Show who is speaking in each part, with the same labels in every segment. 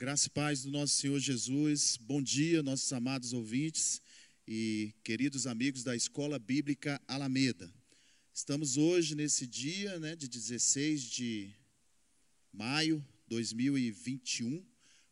Speaker 1: Graça e paz do nosso Senhor Jesus. Bom dia, nossos amados ouvintes e queridos amigos da Escola Bíblica Alameda. Estamos hoje nesse dia, né, de 16 de maio de 2021,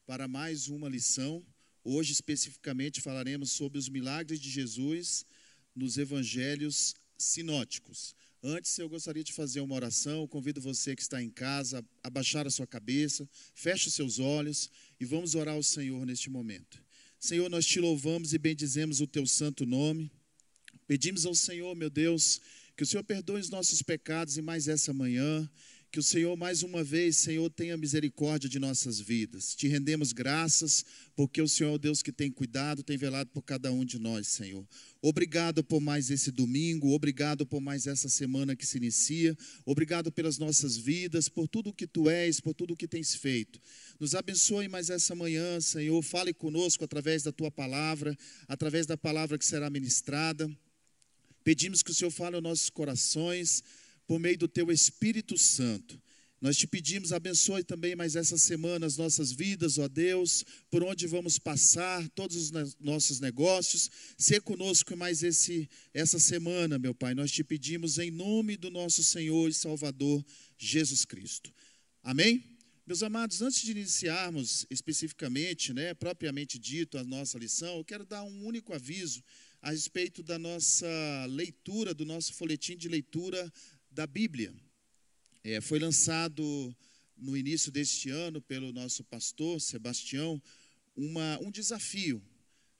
Speaker 1: para mais uma lição. Hoje especificamente falaremos sobre os milagres de Jesus nos evangelhos sinóticos. Antes, eu gostaria de fazer uma oração. convido você que está em casa a baixar a sua cabeça, feche os seus olhos e vamos orar ao Senhor neste momento. Senhor, nós te louvamos e bendizemos o teu santo nome. Pedimos ao Senhor, meu Deus, que o Senhor perdoe os nossos pecados em mais essa manhã que o Senhor, mais uma vez, Senhor, tenha misericórdia de nossas vidas. Te rendemos graças, porque o Senhor é o Deus que tem cuidado, tem velado por cada um de nós, Senhor. Obrigado por mais esse domingo, obrigado por mais essa semana que se inicia, obrigado pelas nossas vidas, por tudo que tu és, por tudo que tens feito. Nos abençoe mais essa manhã, Senhor. Fale conosco através da tua palavra, através da palavra que será ministrada. Pedimos que o Senhor fale aos nossos corações por meio do teu Espírito Santo. Nós te pedimos, abençoe também mais essa semana as nossas vidas, ó Deus, por onde vamos passar, todos os nossos negócios. Ser conosco mais esse, essa semana, meu Pai. Nós te pedimos em nome do nosso Senhor e Salvador Jesus Cristo. Amém? Meus amados, antes de iniciarmos especificamente, né, propriamente dito, a nossa lição, eu quero dar um único aviso a respeito da nossa leitura, do nosso folhetim de leitura da Bíblia. É, foi lançado no início deste ano pelo nosso pastor Sebastião uma, um desafio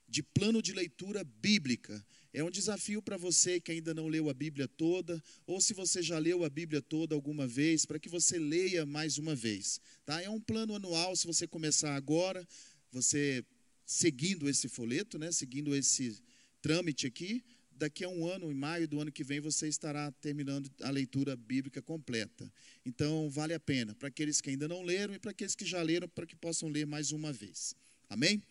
Speaker 1: de plano de leitura bíblica. É um desafio para você que ainda não leu a Bíblia toda, ou se você já leu a Bíblia toda alguma vez, para que você leia mais uma vez. Tá? É um plano anual, se você começar agora, você seguindo esse folheto, né, seguindo esse trâmite aqui, daqui a um ano, em maio do ano que vem, você estará terminando a leitura bíblica completa. Então, vale a pena para aqueles que ainda não leram e para aqueles que já leram, para que possam ler mais uma vez. Amém?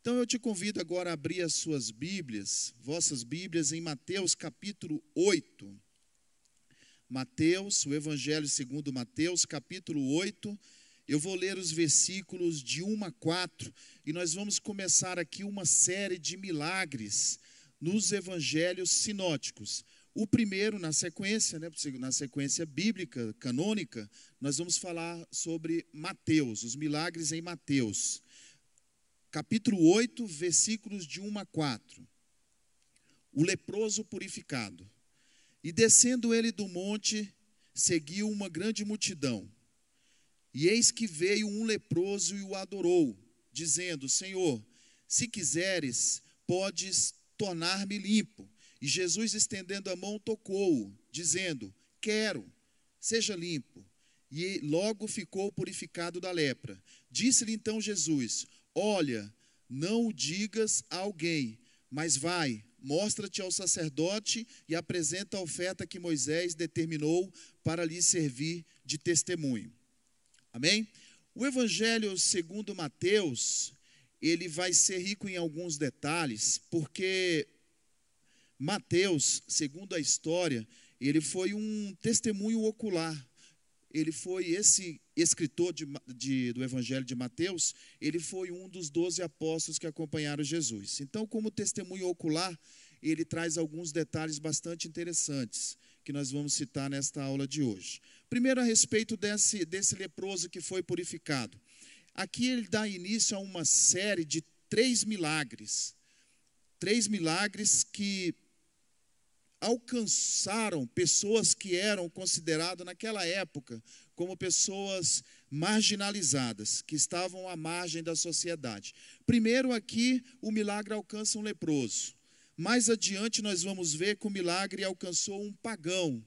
Speaker 1: Então, eu te convido agora a abrir as suas Bíblias, vossas Bíblias, em Mateus capítulo 8. Mateus, o Evangelho segundo Mateus, capítulo 8. Eu vou ler os versículos de 1 a 4 e nós vamos começar aqui uma série de milagres nos evangelhos sinóticos. O primeiro, na sequência, né, na sequência bíblica, canônica, nós vamos falar sobre Mateus, os milagres em Mateus. Capítulo 8, versículos de 1 a 4. O leproso purificado. E descendo ele do monte, seguiu uma grande multidão. E eis que veio um leproso e o adorou, dizendo: Senhor, se quiseres, podes tornar-me limpo. E Jesus, estendendo a mão, tocou-o, dizendo: Quero, seja limpo. E logo ficou purificado da lepra. Disse-lhe então Jesus: Olha, não o digas a alguém, mas vai, mostra-te ao sacerdote e apresenta a oferta que Moisés determinou para lhe servir de testemunho. Amém? O Evangelho segundo Mateus, ele vai ser rico em alguns detalhes, porque Mateus, segundo a história, ele foi um testemunho ocular. Ele foi esse escritor de, de, do Evangelho de Mateus, ele foi um dos doze apóstolos que acompanharam Jesus. Então, como testemunho ocular, ele traz alguns detalhes bastante interessantes que nós vamos citar nesta aula de hoje. Primeiro, a respeito desse, desse leproso que foi purificado. Aqui ele dá início a uma série de três milagres. Três milagres que alcançaram pessoas que eram consideradas naquela época como pessoas marginalizadas, que estavam à margem da sociedade. Primeiro, aqui, o milagre alcança um leproso. Mais adiante, nós vamos ver que o milagre alcançou um pagão.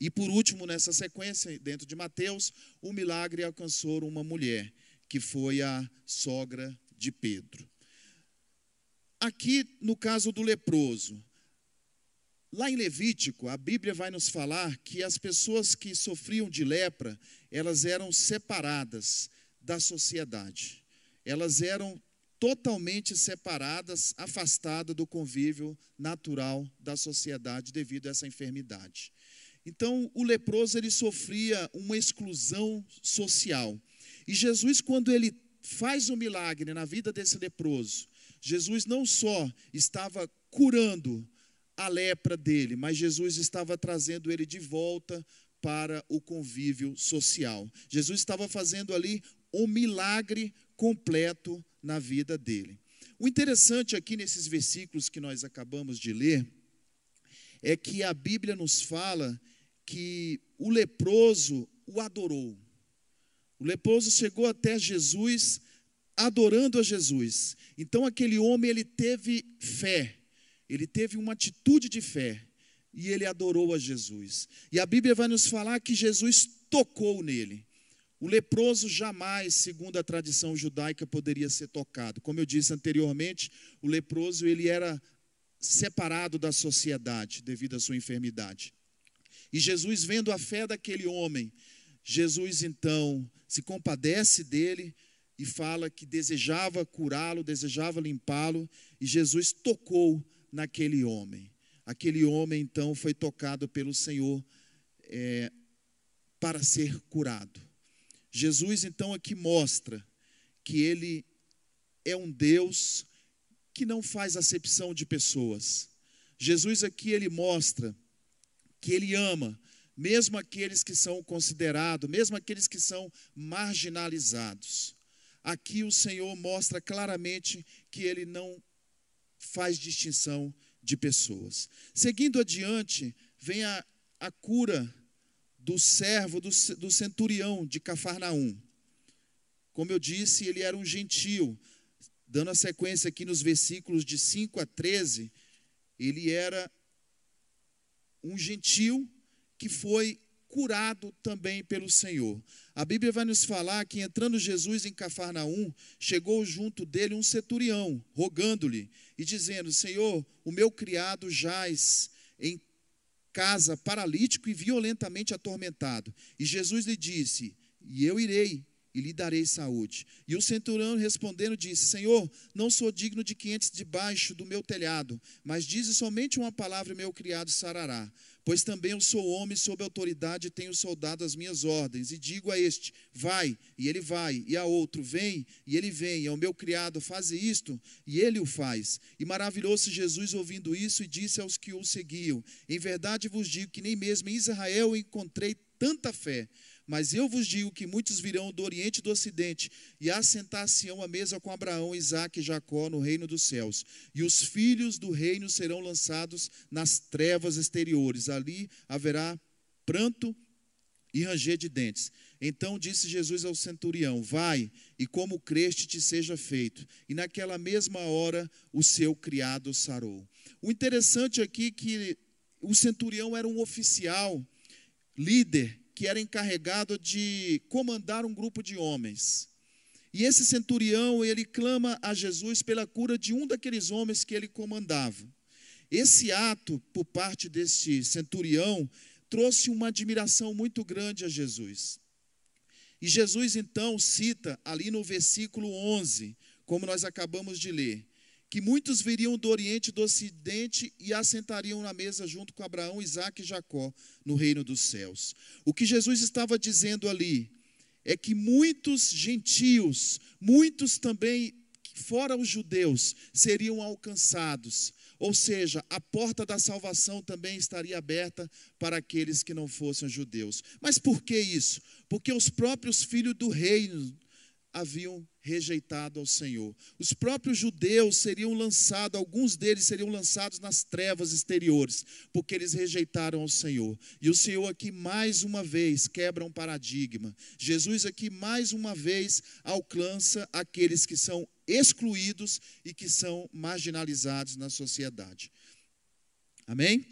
Speaker 1: E por último, nessa sequência, dentro de Mateus, o milagre alcançou uma mulher que foi a sogra de Pedro. Aqui, no caso do leproso, lá em Levítico, a Bíblia vai nos falar que as pessoas que sofriam de lepra, elas eram separadas da sociedade. Elas eram totalmente separadas, afastadas do convívio natural da sociedade devido a essa enfermidade. Então, o leproso ele sofria uma exclusão social. E Jesus, quando ele faz um milagre na vida desse leproso, Jesus não só estava curando a lepra dele, mas Jesus estava trazendo ele de volta para o convívio social. Jesus estava fazendo ali um milagre completo na vida dele. O interessante aqui nesses versículos que nós acabamos de ler é que a Bíblia nos fala que o leproso o adorou. O leproso chegou até Jesus adorando a Jesus. Então aquele homem ele teve fé, ele teve uma atitude de fé e ele adorou a Jesus. E a Bíblia vai nos falar que Jesus tocou nele. O leproso jamais, segundo a tradição judaica, poderia ser tocado. Como eu disse anteriormente, o leproso ele era separado da sociedade devido à sua enfermidade. E Jesus, vendo a fé daquele homem, Jesus então se compadece dele e fala que desejava curá-lo, desejava limpá-lo, e Jesus tocou naquele homem. Aquele homem então foi tocado pelo Senhor é, para ser curado. Jesus então aqui mostra que ele é um Deus que não faz acepção de pessoas. Jesus aqui ele mostra que ele ama mesmo aqueles que são considerados, mesmo aqueles que são marginalizados. Aqui o Senhor mostra claramente que ele não faz distinção de pessoas. Seguindo adiante, vem a, a cura do servo, do, do centurião de Cafarnaum. Como eu disse, ele era um gentio, Dando a sequência aqui nos versículos de 5 a 13, ele era um gentil que foi curado também pelo Senhor. A Bíblia vai nos falar que entrando Jesus em Cafarnaum, chegou junto dele um centurião, rogando-lhe e dizendo: Senhor, o meu criado jaz em casa paralítico e violentamente atormentado. E Jesus lhe disse: E eu irei e lhe darei saúde. E o centurião respondendo disse: Senhor, não sou digno de que entres debaixo do meu telhado, mas dize somente uma palavra e meu criado sarará. Pois também eu sou homem sob autoridade e tenho soldado as minhas ordens. E digo a este: vai, e ele vai, e a outro: vem, e ele vem. E ao meu criado: faze isto, e ele o faz. E maravilhou-se Jesus ouvindo isso e disse aos que o seguiam: Em verdade vos digo que nem mesmo em Israel encontrei tanta fé. Mas eu vos digo que muitos virão do Oriente e do Ocidente e assentar-se-ão à mesa com Abraão, Isaque e Jacó no reino dos céus. E os filhos do reino serão lançados nas trevas exteriores. Ali haverá pranto e ranger de dentes. Então disse Jesus ao centurião: Vai, e como creste te seja feito. E naquela mesma hora o seu criado sarou. O interessante aqui é que o centurião era um oficial, líder que era encarregado de comandar um grupo de homens. E esse centurião, ele clama a Jesus pela cura de um daqueles homens que ele comandava. Esse ato, por parte desse centurião, trouxe uma admiração muito grande a Jesus. E Jesus então cita ali no versículo 11, como nós acabamos de ler, que muitos viriam do Oriente e do Ocidente e assentariam na mesa junto com Abraão, Isaac e Jacó no reino dos céus. O que Jesus estava dizendo ali é que muitos gentios, muitos também fora os judeus, seriam alcançados. Ou seja, a porta da salvação também estaria aberta para aqueles que não fossem judeus. Mas por que isso? Porque os próprios filhos do reino haviam rejeitado ao Senhor. Os próprios judeus seriam lançados, alguns deles seriam lançados nas trevas exteriores, porque eles rejeitaram ao Senhor. E o Senhor aqui mais uma vez quebra um paradigma. Jesus aqui mais uma vez alcança aqueles que são excluídos e que são marginalizados na sociedade. Amém?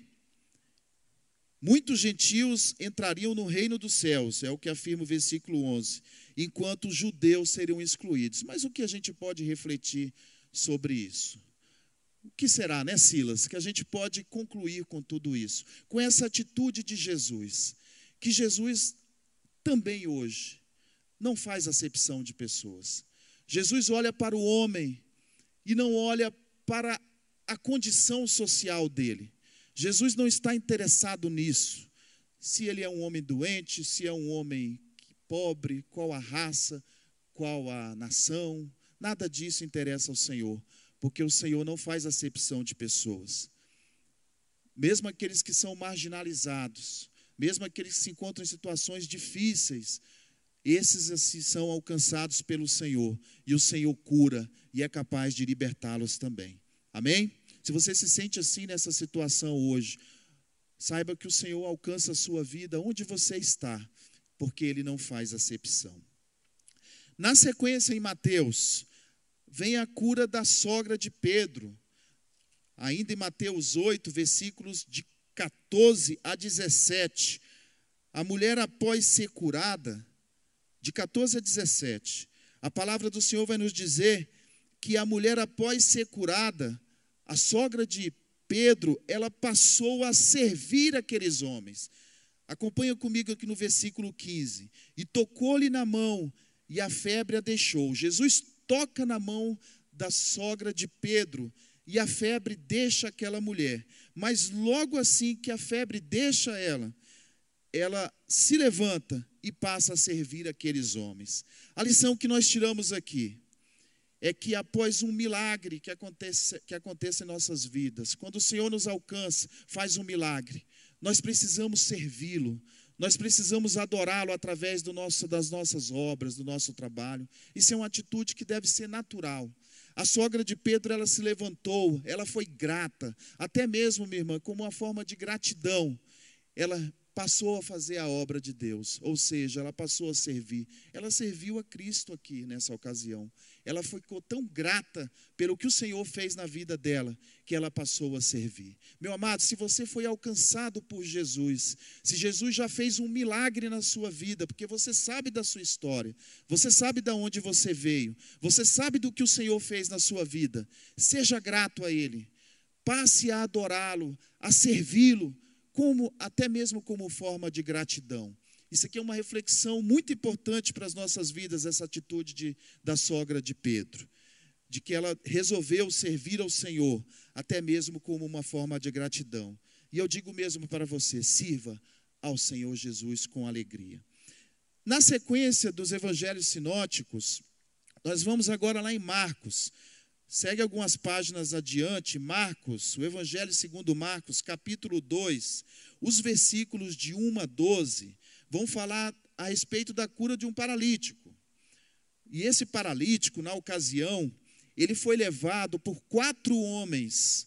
Speaker 1: Muitos gentios entrariam no reino dos céus, é o que afirma o versículo 11 enquanto os judeus seriam excluídos. Mas o que a gente pode refletir sobre isso? O que será, né, Silas, que a gente pode concluir com tudo isso? Com essa atitude de Jesus, que Jesus também hoje não faz acepção de pessoas. Jesus olha para o homem e não olha para a condição social dele. Jesus não está interessado nisso. Se ele é um homem doente, se é um homem pobre, qual a raça, qual a nação, nada disso interessa ao Senhor, porque o Senhor não faz acepção de pessoas. Mesmo aqueles que são marginalizados, mesmo aqueles que se encontram em situações difíceis, esses assim são alcançados pelo Senhor, e o Senhor cura e é capaz de libertá-los também. Amém? Se você se sente assim nessa situação hoje, saiba que o Senhor alcança a sua vida onde você está, porque ele não faz acepção. Na sequência, em Mateus, vem a cura da sogra de Pedro. Ainda em Mateus 8, versículos de 14 a 17. A mulher, após ser curada, de 14 a 17, a palavra do Senhor vai nos dizer que a mulher, após ser curada, a sogra de Pedro, ela passou a servir aqueles homens. Acompanha comigo aqui no versículo 15. E tocou-lhe na mão, e a febre a deixou. Jesus toca na mão da sogra de Pedro, e a febre deixa aquela mulher. Mas logo assim que a febre deixa ela, ela se levanta e passa a servir aqueles homens. A lição que nós tiramos aqui é que após um milagre que acontece, que acontece em nossas vidas, quando o Senhor nos alcança, faz um milagre, nós precisamos servi-lo, nós precisamos adorá-lo através do nosso, das nossas obras, do nosso trabalho. Isso é uma atitude que deve ser natural. A sogra de Pedro, ela se levantou, ela foi grata, até mesmo, minha irmã, como uma forma de gratidão. Ela passou a fazer a obra de Deus, ou seja, ela passou a servir. Ela serviu a Cristo aqui nessa ocasião. Ela ficou tão grata pelo que o Senhor fez na vida dela, que ela passou a servir. Meu amado, se você foi alcançado por Jesus, se Jesus já fez um milagre na sua vida, porque você sabe da sua história, você sabe de onde você veio, você sabe do que o Senhor fez na sua vida, seja grato a Ele. Passe a adorá-lo, a servi-lo, como até mesmo como forma de gratidão. Isso aqui é uma reflexão muito importante para as nossas vidas, essa atitude de, da sogra de Pedro, de que ela resolveu servir ao Senhor, até mesmo como uma forma de gratidão. E eu digo mesmo para você: sirva ao Senhor Jesus com alegria. Na sequência dos evangelhos sinóticos, nós vamos agora lá em Marcos. Segue algumas páginas adiante, Marcos, o Evangelho segundo Marcos, capítulo 2, os versículos de 1 a 12, vão falar a respeito da cura de um paralítico. E esse paralítico, na ocasião, ele foi levado por quatro homens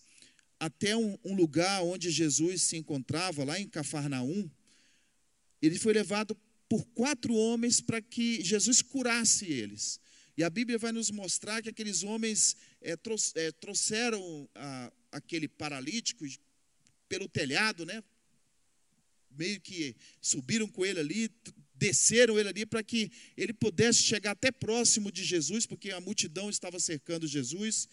Speaker 1: até um, um lugar onde Jesus se encontrava, lá em Cafarnaum. Ele foi levado por quatro homens para que Jesus curasse eles. E a Bíblia vai nos mostrar que aqueles homens é, trouxeram a, aquele paralítico pelo telhado, né? Meio que subiram com ele ali, desceram ele ali para que ele pudesse chegar até próximo de Jesus, porque a multidão estava cercando Jesus.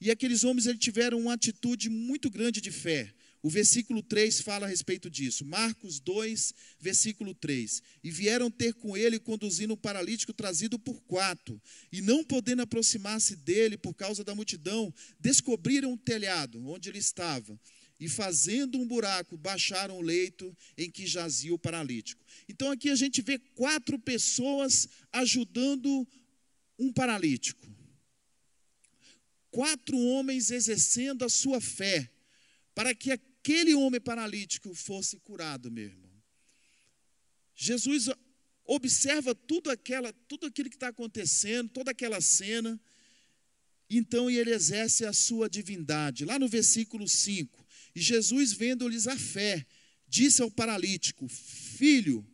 Speaker 1: E aqueles homens eles tiveram uma atitude muito grande de fé. O versículo 3 fala a respeito disso. Marcos 2, versículo 3. E vieram ter com ele, conduzindo um paralítico trazido por quatro. E não podendo aproximar-se dele por causa da multidão, descobriram o telhado onde ele estava. E fazendo um buraco, baixaram o leito em que jazia o paralítico. Então aqui a gente vê quatro pessoas ajudando um paralítico. Quatro homens exercendo a sua fé para que aquele homem paralítico fosse curado, meu irmão. Jesus observa tudo, aquela, tudo aquilo que está acontecendo, toda aquela cena, então ele exerce a sua divindade. Lá no versículo 5, e Jesus, vendo-lhes a fé, disse ao paralítico: Filho,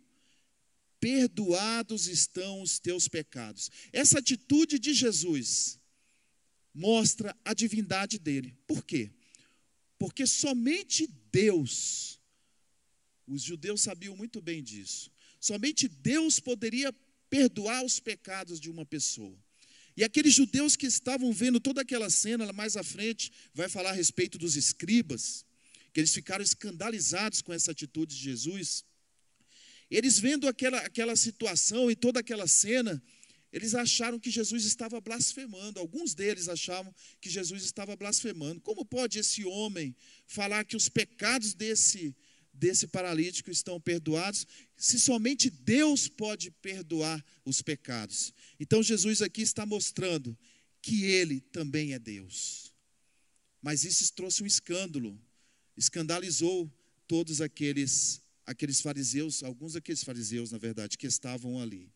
Speaker 1: perdoados estão os teus pecados. Essa atitude de Jesus mostra a divindade dele. Por quê? Porque somente Deus, os judeus sabiam muito bem disso, somente Deus poderia perdoar os pecados de uma pessoa. E aqueles judeus que estavam vendo toda aquela cena, mais à frente, vai falar a respeito dos escribas, que eles ficaram escandalizados com essa atitude de Jesus. Eles vendo aquela, aquela situação e toda aquela cena, eles acharam que Jesus estava blasfemando. Alguns deles achavam que Jesus estava blasfemando. Como pode esse homem falar que os pecados desse desse paralítico estão perdoados, se somente Deus pode perdoar os pecados. Então Jesus aqui está mostrando que ele também é Deus. Mas isso trouxe um escândalo, escandalizou todos aqueles aqueles fariseus, alguns daqueles fariseus, na verdade, que estavam ali.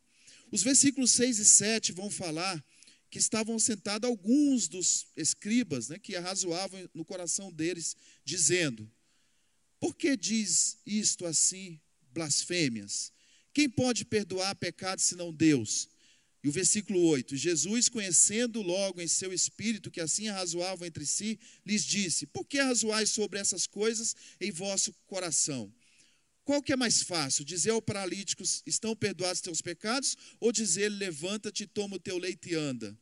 Speaker 1: Os versículos 6 e 7 vão falar que estavam sentados alguns dos escribas, né, que arrazoavam no coração deles, dizendo: Por que diz isto assim, blasfêmias? Quem pode perdoar pecados senão Deus? E o versículo 8: Jesus, conhecendo logo em seu espírito que assim arrazoavam entre si, lhes disse: Por que arrazoais sobre essas coisas em vosso coração? Qual que é mais fácil? Dizer ao paralítico: Estão perdoados teus pecados? Ou dizer: Levanta-te, toma o teu leite e anda?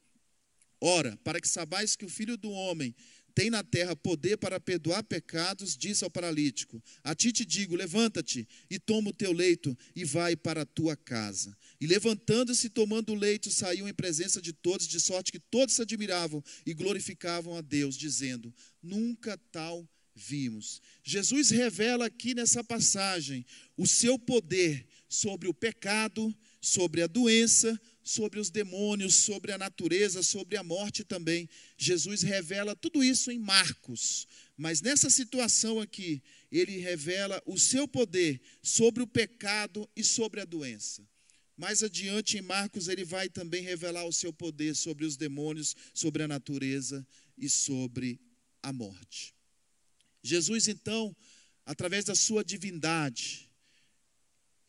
Speaker 1: Ora, para que sabais que o filho do homem tem na terra poder para perdoar pecados, disse ao paralítico: A ti te digo, levanta-te e toma o teu leito e vai para a tua casa. E levantando-se, tomando o leito, saiu em presença de todos, de sorte que todos se admiravam e glorificavam a Deus, dizendo: Nunca tal vimos. Jesus revela aqui nessa passagem o seu poder sobre o pecado, sobre a doença, sobre os demônios, sobre a natureza, sobre a morte também. Jesus revela tudo isso em Marcos, mas nessa situação aqui, ele revela o seu poder sobre o pecado e sobre a doença. Mais adiante em Marcos, ele vai também revelar o seu poder sobre os demônios, sobre a natureza e sobre a morte. Jesus, então, através da sua divindade,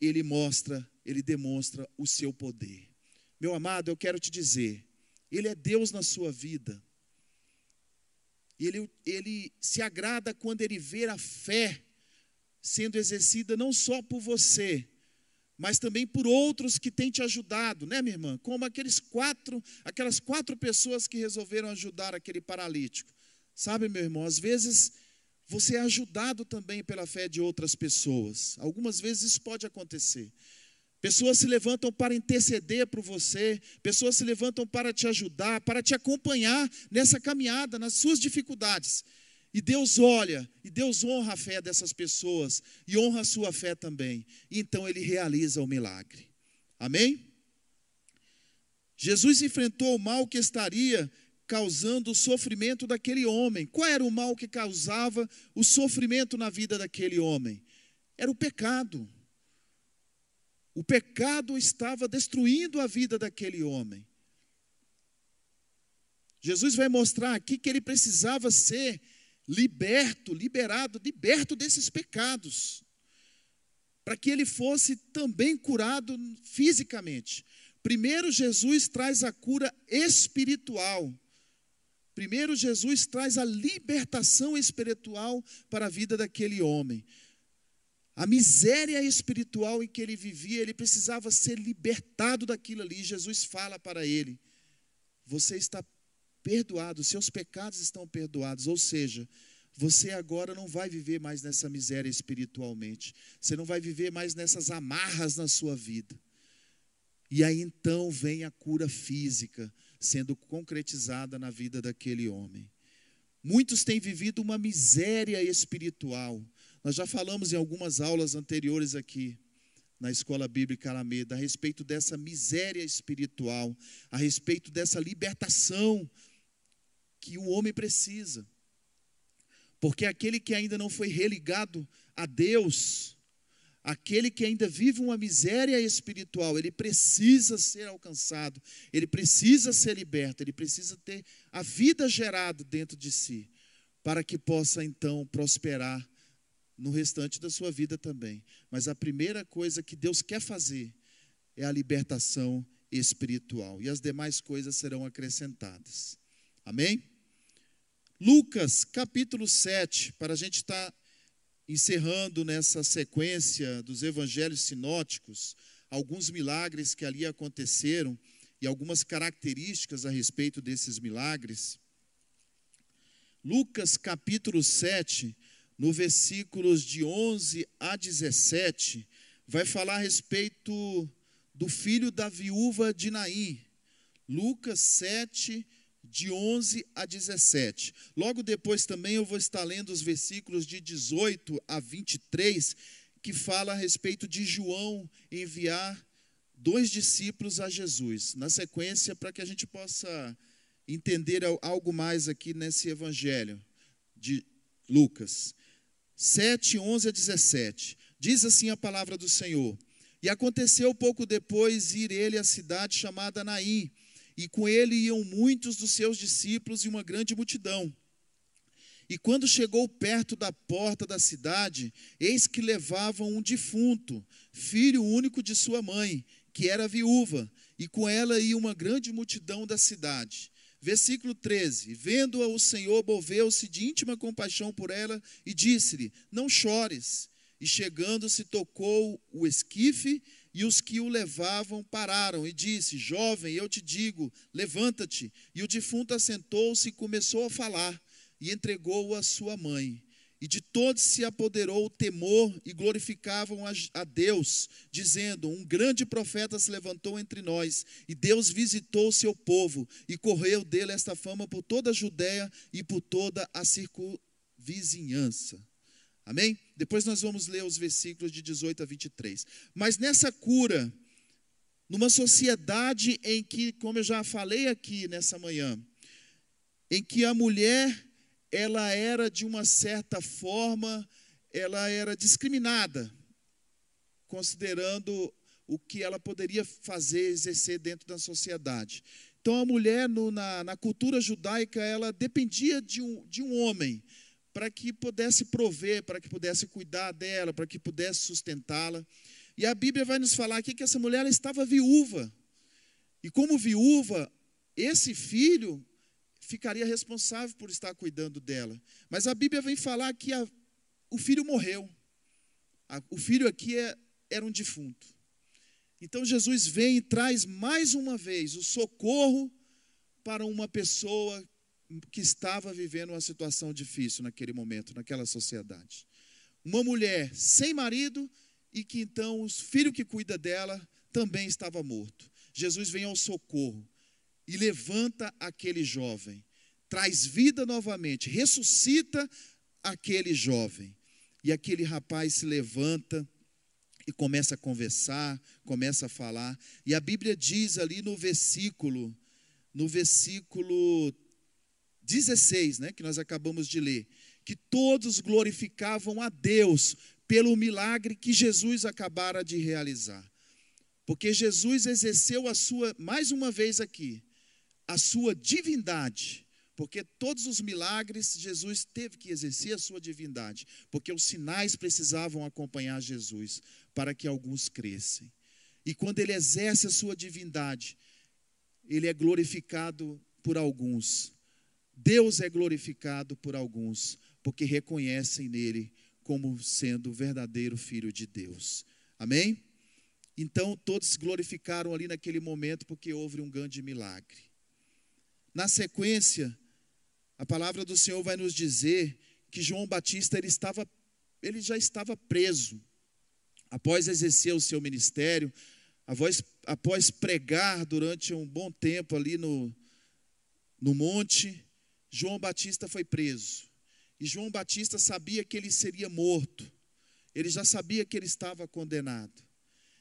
Speaker 1: ele mostra, ele demonstra o seu poder. Meu amado, eu quero te dizer, Ele é Deus na sua vida. Ele, ele se agrada quando ele vê a fé sendo exercida não só por você, mas também por outros que têm te ajudado, né, minha irmã? Como aqueles quatro, aquelas quatro pessoas que resolveram ajudar aquele paralítico. Sabe, meu irmão, às vezes você é ajudado também pela fé de outras pessoas. Algumas vezes isso pode acontecer. Pessoas se levantam para interceder por você, pessoas se levantam para te ajudar, para te acompanhar nessa caminhada, nas suas dificuldades. E Deus olha, e Deus honra a fé dessas pessoas, e honra a sua fé também. E então ele realiza o milagre. Amém? Jesus enfrentou o mal que estaria causando o sofrimento daquele homem. Qual era o mal que causava o sofrimento na vida daquele homem? Era o pecado. O pecado estava destruindo a vida daquele homem. Jesus vai mostrar aqui que ele precisava ser liberto, liberado, liberto desses pecados, para que ele fosse também curado fisicamente. Primeiro, Jesus traz a cura espiritual. Primeiro, Jesus traz a libertação espiritual para a vida daquele homem. A miséria espiritual em que ele vivia, ele precisava ser libertado daquilo ali. Jesus fala para ele: Você está perdoado, seus pecados estão perdoados. Ou seja, você agora não vai viver mais nessa miséria espiritualmente. Você não vai viver mais nessas amarras na sua vida. E aí então vem a cura física sendo concretizada na vida daquele homem. Muitos têm vivido uma miséria espiritual nós já falamos em algumas aulas anteriores aqui na Escola Bíblica Alameda a respeito dessa miséria espiritual, a respeito dessa libertação que o homem precisa. Porque aquele que ainda não foi religado a Deus, aquele que ainda vive uma miséria espiritual, ele precisa ser alcançado, ele precisa ser liberto, ele precisa ter a vida gerada dentro de si, para que possa então prosperar no restante da sua vida também. Mas a primeira coisa que Deus quer fazer é a libertação espiritual. E as demais coisas serão acrescentadas. Amém? Lucas capítulo 7, para a gente estar tá encerrando nessa sequência dos evangelhos sinóticos, alguns milagres que ali aconteceram e algumas características a respeito desses milagres. Lucas capítulo 7, no versículos de 11 a 17, vai falar a respeito do filho da viúva de Naim. Lucas 7, de 11 a 17. Logo depois também eu vou estar lendo os versículos de 18 a 23, que fala a respeito de João enviar dois discípulos a Jesus. Na sequência, para que a gente possa entender algo mais aqui nesse evangelho de Lucas. 7, 11 a 17. Diz assim a palavra do Senhor: E aconteceu pouco depois ir ele à cidade chamada Naim, e com ele iam muitos dos seus discípulos e uma grande multidão. E quando chegou perto da porta da cidade, eis que levavam um defunto, filho único de sua mãe, que era viúva, e com ela ia uma grande multidão da cidade. Versículo 13: Vendo-a, o Senhor moveu-se de íntima compaixão por ela e disse-lhe: Não chores. E chegando-se, tocou o esquife, e os que o levavam pararam, e disse: Jovem, eu te digo, levanta-te. E o defunto assentou-se e começou a falar, e entregou-o sua mãe. E de todos se apoderou o temor e glorificavam a, Deus, dizendo: Um grande profeta se levantou entre nós, e Deus visitou o seu povo, e correu dele esta fama por toda a Judéia e por toda a circunvizinhança. Amém? Depois nós vamos ler os versículos de 18 a 23. Mas nessa cura, numa sociedade em que, como eu já falei aqui nessa manhã, em que a mulher ela era de uma certa forma, ela era discriminada, considerando o que ela poderia fazer, exercer dentro da sociedade. Então a mulher no, na, na cultura judaica ela dependia de um, de um homem para que pudesse prover, para que pudesse cuidar dela, para que pudesse sustentá-la. E a Bíblia vai nos falar aqui que essa mulher estava viúva. E como viúva, esse filho ficaria responsável por estar cuidando dela. Mas a Bíblia vem falar que a, o filho morreu. A, o filho aqui é, era um defunto. Então Jesus vem e traz mais uma vez o socorro para uma pessoa que estava vivendo uma situação difícil naquele momento, naquela sociedade. Uma mulher sem marido e que então o filho que cuida dela também estava morto. Jesus vem ao socorro e levanta aquele jovem, traz vida novamente, ressuscita aquele jovem. E aquele rapaz se levanta e começa a conversar, começa a falar. E a Bíblia diz ali no versículo, no versículo 16, né, que nós acabamos de ler, que todos glorificavam a Deus pelo milagre que Jesus acabara de realizar. Porque Jesus exerceu a sua, mais uma vez aqui, a sua divindade. Porque todos os milagres Jesus teve que exercer a sua divindade, porque os sinais precisavam acompanhar Jesus para que alguns crescem. E quando ele exerce a sua divindade, ele é glorificado por alguns. Deus é glorificado por alguns, porque reconhecem nele como sendo o verdadeiro filho de Deus. Amém? Então todos glorificaram ali naquele momento porque houve um grande milagre. Na sequência, a palavra do Senhor vai nos dizer que João Batista ele estava ele já estava preso. Após exercer o seu ministério, após, após pregar durante um bom tempo ali no, no monte, João Batista foi preso. E João Batista sabia que ele seria morto. Ele já sabia que ele estava condenado.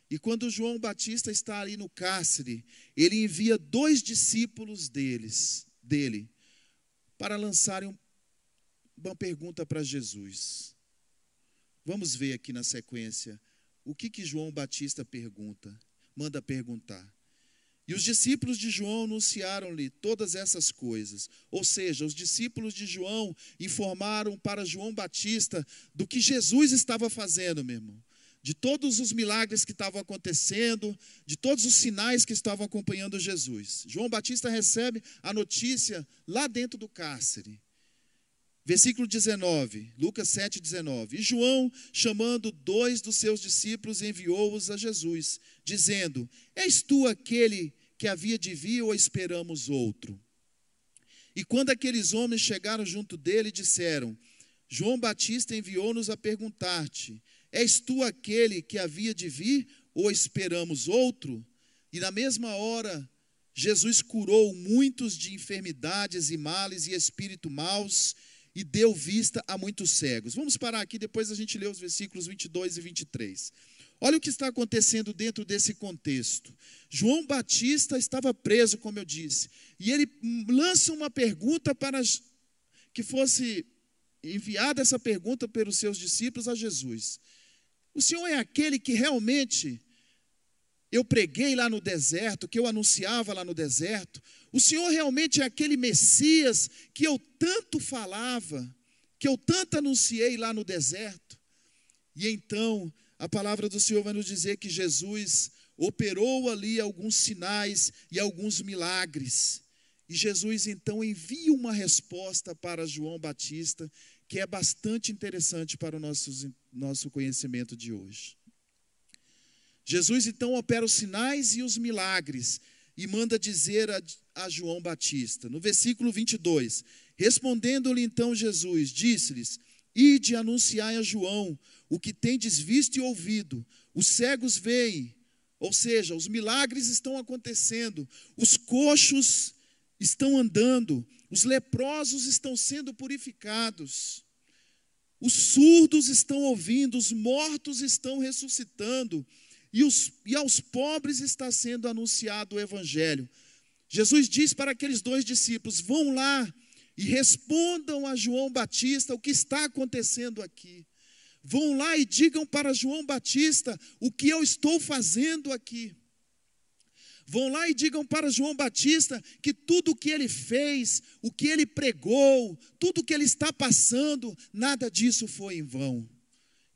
Speaker 1: E quando João Batista está ali no cárcere, ele envia dois discípulos deles, dele para lançarem uma pergunta para Jesus. Vamos ver aqui na sequência o que que João Batista pergunta, manda perguntar. E os discípulos de João anunciaram-lhe todas essas coisas. Ou seja, os discípulos de João informaram para João Batista do que Jesus estava fazendo, meu irmão. De todos os milagres que estavam acontecendo, de todos os sinais que estavam acompanhando Jesus. João Batista recebe a notícia lá dentro do cárcere. Versículo 19, Lucas 7, 19. E João, chamando dois dos seus discípulos, enviou-os a Jesus, dizendo: És tu aquele que havia de vir ou esperamos outro? E quando aqueles homens chegaram junto dele, disseram: João Batista enviou-nos a perguntar-te: És tu aquele que havia de vir ou esperamos outro? E na mesma hora, Jesus curou muitos de enfermidades e males e espírito maus e deu vista a muitos cegos. Vamos parar aqui, depois a gente lê os versículos 22 e 23. Olha o que está acontecendo dentro desse contexto. João Batista estava preso, como eu disse, e ele lança uma pergunta para que fosse enviada essa pergunta pelos seus discípulos a Jesus. O Senhor é aquele que realmente eu preguei lá no deserto, que eu anunciava lá no deserto. O Senhor realmente é aquele Messias que eu tanto falava, que eu tanto anunciei lá no deserto. E então, a palavra do Senhor vai nos dizer que Jesus operou ali alguns sinais e alguns milagres. E Jesus então envia uma resposta para João Batista, que é bastante interessante para o nosso, nosso conhecimento de hoje. Jesus então opera os sinais e os milagres e manda dizer a, a João Batista, no versículo 22, respondendo-lhe então Jesus, disse-lhes: Ide anunciai a João o que tendes visto e ouvido, os cegos veem, ou seja, os milagres estão acontecendo, os coxos estão andando, os leprosos estão sendo purificados, os surdos estão ouvindo, os mortos estão ressuscitando, e, os, e aos pobres está sendo anunciado o Evangelho. Jesus diz para aqueles dois discípulos: vão lá e respondam a João Batista o que está acontecendo aqui. Vão lá e digam para João Batista o que eu estou fazendo aqui. Vão lá e digam para João Batista que tudo o que ele fez, o que ele pregou, tudo o que ele está passando, nada disso foi em vão.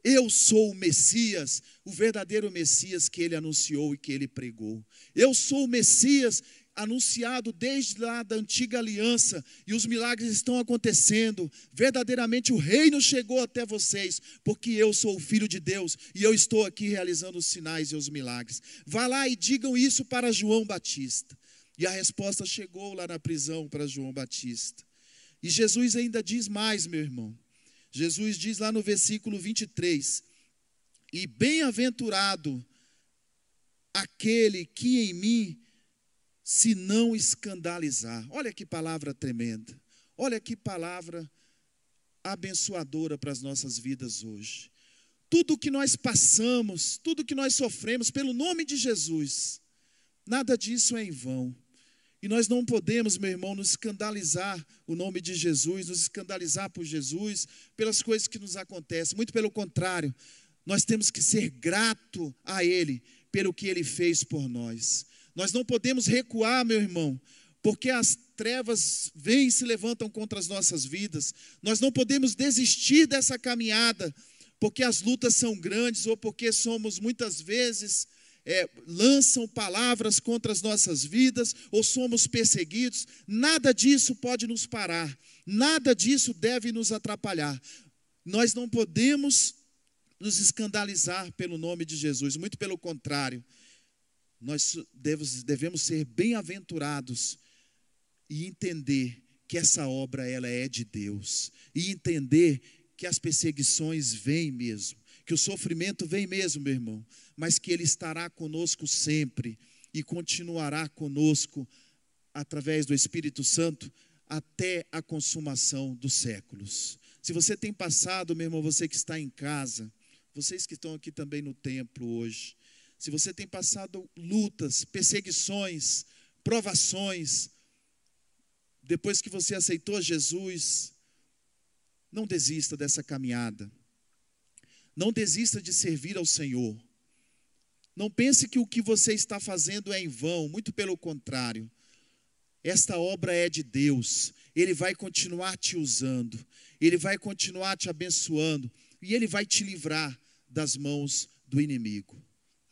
Speaker 1: Eu sou o Messias, o verdadeiro Messias que ele anunciou e que ele pregou. Eu sou o Messias anunciado desde lá da antiga aliança e os milagres estão acontecendo. Verdadeiramente o reino chegou até vocês, porque eu sou o filho de Deus e eu estou aqui realizando os sinais e os milagres. Vá lá e digam isso para João Batista. E a resposta chegou lá na prisão para João Batista. E Jesus ainda diz mais, meu irmão. Jesus diz lá no versículo 23: E bem-aventurado aquele que em mim se não escandalizar. Olha que palavra tremenda. Olha que palavra abençoadora para as nossas vidas hoje. Tudo que nós passamos, tudo que nós sofremos pelo nome de Jesus, nada disso é em vão. E nós não podemos, meu irmão, nos escandalizar o nome de Jesus, nos escandalizar por Jesus, pelas coisas que nos acontecem. Muito pelo contrário, nós temos que ser grato a Ele pelo que Ele fez por nós. Nós não podemos recuar, meu irmão, porque as trevas vêm e se levantam contra as nossas vidas. Nós não podemos desistir dessa caminhada, porque as lutas são grandes ou porque somos muitas vezes é, lançam palavras contra as nossas vidas ou somos perseguidos, nada disso pode nos parar, nada disso deve nos atrapalhar. Nós não podemos nos escandalizar pelo nome de Jesus, muito pelo contrário, nós devemos, ser bem-aventurados e entender que essa obra ela é de Deus e entender que as perseguições vêm mesmo, que o sofrimento vem mesmo, meu irmão, mas que Ele estará conosco sempre e continuará conosco através do Espírito Santo até a consumação dos séculos. Se você tem passado, meu irmão, você que está em casa, vocês que estão aqui também no templo hoje, se você tem passado lutas, perseguições, provações, depois que você aceitou Jesus, não desista dessa caminhada. Não desista de servir ao Senhor. Não pense que o que você está fazendo é em vão, muito pelo contrário. Esta obra é de Deus, Ele vai continuar te usando, Ele vai continuar te abençoando e Ele vai te livrar das mãos do inimigo.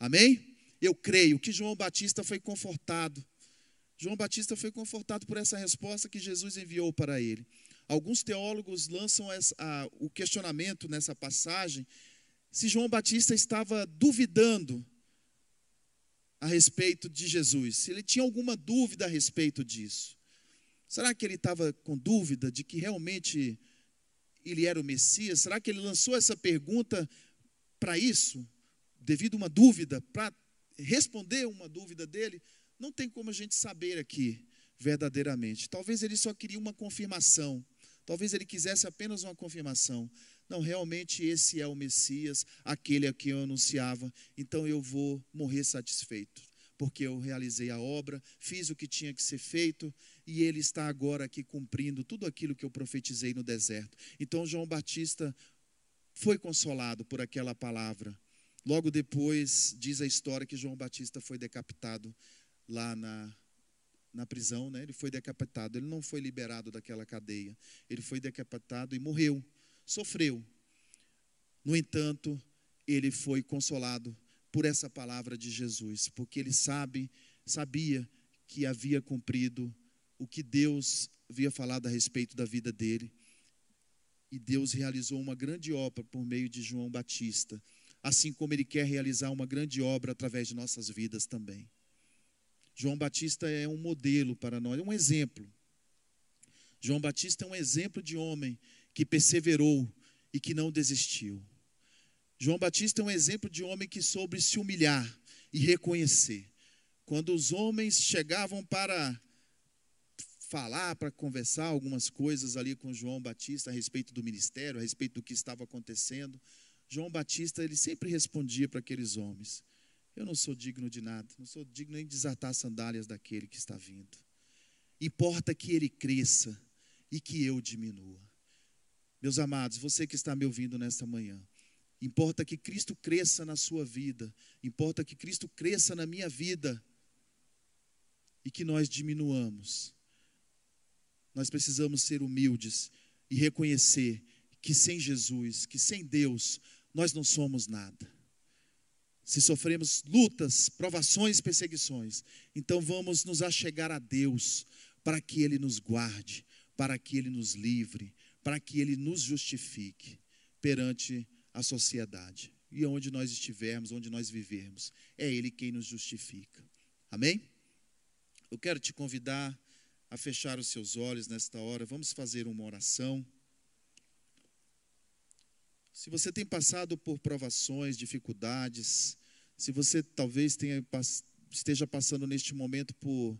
Speaker 1: Amém? Eu creio que João Batista foi confortado. João Batista foi confortado por essa resposta que Jesus enviou para ele. Alguns teólogos lançam essa, a, o questionamento nessa passagem se João Batista estava duvidando a respeito de Jesus, se ele tinha alguma dúvida a respeito disso. Será que ele estava com dúvida de que realmente ele era o Messias? Será que ele lançou essa pergunta para isso? Devido a uma dúvida, para responder uma dúvida dele? Não tem como a gente saber aqui verdadeiramente. Talvez ele só queria uma confirmação. Talvez ele quisesse apenas uma confirmação. Não, realmente esse é o Messias, aquele a quem eu anunciava. Então eu vou morrer satisfeito, porque eu realizei a obra, fiz o que tinha que ser feito e ele está agora aqui cumprindo tudo aquilo que eu profetizei no deserto. Então João Batista foi consolado por aquela palavra. Logo depois, diz a história que João Batista foi decapitado lá na, na prisão, né? ele foi decapitado. Ele não foi liberado daquela cadeia. Ele foi decapitado e morreu, sofreu. No entanto, ele foi consolado por essa palavra de Jesus, porque ele sabe, sabia que havia cumprido o que Deus havia falado a respeito da vida dele. E Deus realizou uma grande obra por meio de João Batista, assim como Ele quer realizar uma grande obra através de nossas vidas também. João Batista é um modelo para nós, é um exemplo. João Batista é um exemplo de homem que perseverou e que não desistiu. João Batista é um exemplo de homem que soube se humilhar e reconhecer. Quando os homens chegavam para falar, para conversar algumas coisas ali com João Batista a respeito do ministério, a respeito do que estava acontecendo. João Batista, ele sempre respondia para aqueles homens: Eu não sou digno de nada, não sou digno nem de desatar as sandálias daquele que está vindo. Importa que ele cresça e que eu diminua. Meus amados, você que está me ouvindo nesta manhã, importa que Cristo cresça na sua vida, importa que Cristo cresça na minha vida e que nós diminuamos nós precisamos ser humildes e reconhecer que sem Jesus, que sem Deus, nós não somos nada. Se sofremos lutas, provações, perseguições, então vamos nos achegar a Deus para que Ele nos guarde, para que Ele nos livre, para que Ele nos justifique perante a sociedade. E onde nós estivermos, onde nós vivermos, é Ele quem nos justifica. Amém? Eu quero te convidar a fechar os seus olhos nesta hora. Vamos fazer uma oração. Se você tem passado por provações, dificuldades, se você talvez tenha, esteja passando neste momento por,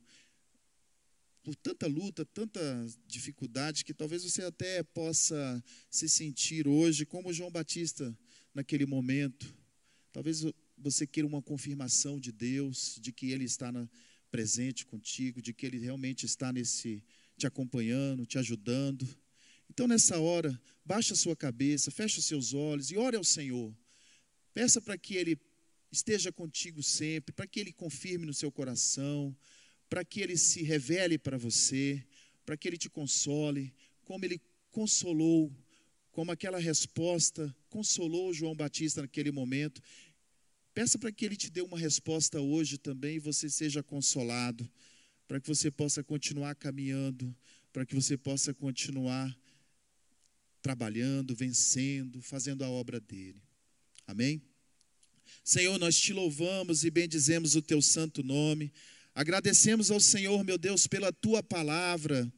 Speaker 1: por tanta luta, tanta dificuldade, que talvez você até possa se sentir hoje como João Batista naquele momento. Talvez você queira uma confirmação de Deus, de que Ele está na, presente contigo, de que Ele realmente está nesse te acompanhando, te ajudando. Então, nessa hora, baixa a sua cabeça, fecha os seus olhos e ore ao Senhor. Peça para que Ele esteja contigo sempre, para que Ele confirme no seu coração, para que Ele se revele para você, para que Ele te console, como Ele consolou, como aquela resposta consolou João Batista naquele momento. Peça para que Ele te dê uma resposta hoje também e você seja consolado, para que você possa continuar caminhando, para que você possa continuar trabalhando, vencendo, fazendo a obra dele. Amém? Senhor, nós te louvamos e bendizemos o teu santo nome. Agradecemos ao Senhor, meu Deus, pela tua palavra.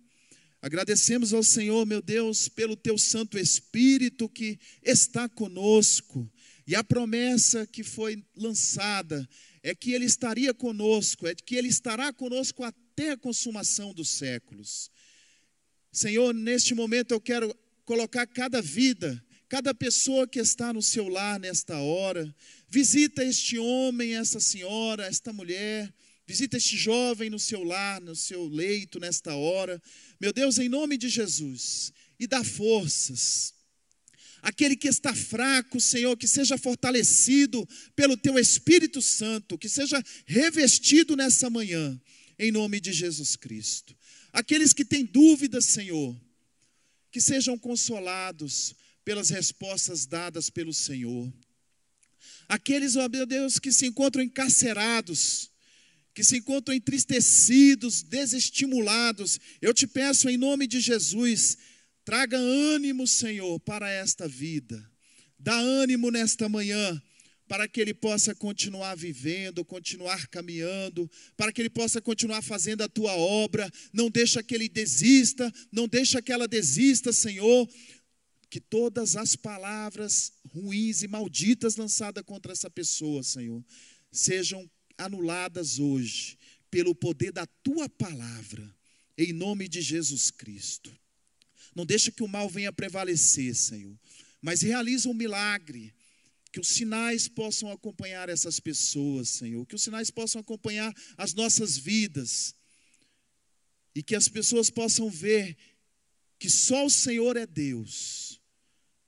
Speaker 1: Agradecemos ao Senhor, meu Deus, pelo teu Santo Espírito que está conosco. E a promessa que foi lançada é que Ele estaria conosco, é que Ele estará conosco até a consumação dos séculos. Senhor, neste momento eu quero colocar cada vida, cada pessoa que está no seu lar nesta hora. Visita este homem, essa senhora, esta mulher. Visita este jovem no seu lar, no seu leito nesta hora. Meu Deus, em nome de Jesus, e dá forças Aquele que está fraco, Senhor, que seja fortalecido pelo teu Espírito Santo, que seja revestido nessa manhã, em nome de Jesus Cristo. Aqueles que têm dúvidas, Senhor, que sejam consolados pelas respostas dadas pelo Senhor. Aqueles, ó meu Deus, que se encontram encarcerados, que se encontram entristecidos, desestimulados, eu te peço em nome de Jesus, Traga ânimo, Senhor, para esta vida. Dá ânimo nesta manhã, para que ele possa continuar vivendo, continuar caminhando, para que ele possa continuar fazendo a tua obra. Não deixa que ele desista, não deixa que ela desista, Senhor. Que todas as palavras ruins e malditas lançadas contra essa pessoa, Senhor, sejam anuladas hoje pelo poder da tua palavra, em nome de Jesus Cristo. Não deixa que o mal venha prevalecer, Senhor, mas realiza um milagre. Que os sinais possam acompanhar essas pessoas, Senhor. Que os sinais possam acompanhar as nossas vidas. E que as pessoas possam ver que só o Senhor é Deus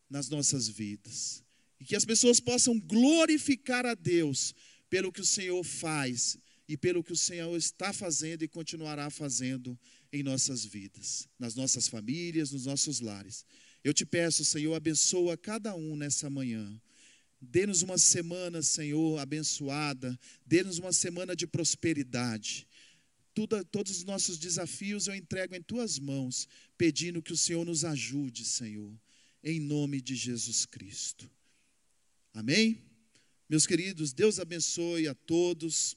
Speaker 1: nas nossas vidas. E que as pessoas possam glorificar a Deus pelo que o Senhor faz e pelo que o Senhor está fazendo e continuará fazendo em nossas vidas, nas nossas famílias, nos nossos lares. Eu te peço, Senhor, abençoa cada um nessa manhã. Dê-nos uma semana, Senhor, abençoada. Dê-nos uma semana de prosperidade. Tudo, todos os nossos desafios eu entrego em tuas mãos, pedindo que o Senhor nos ajude, Senhor, em nome de Jesus Cristo. Amém? Meus queridos, Deus abençoe a todos.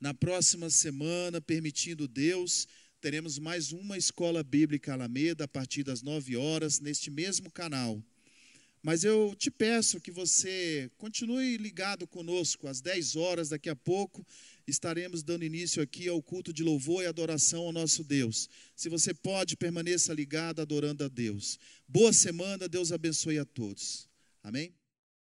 Speaker 1: Na próxima semana, permitindo Deus, teremos mais uma escola bíblica Alameda a partir das nove horas, neste mesmo canal. Mas eu te peço que você continue ligado conosco, às 10 horas, daqui a pouco, estaremos dando início aqui ao culto de louvor e adoração ao nosso Deus. Se você pode, permaneça ligado adorando a Deus. Boa semana, Deus abençoe a todos. Amém?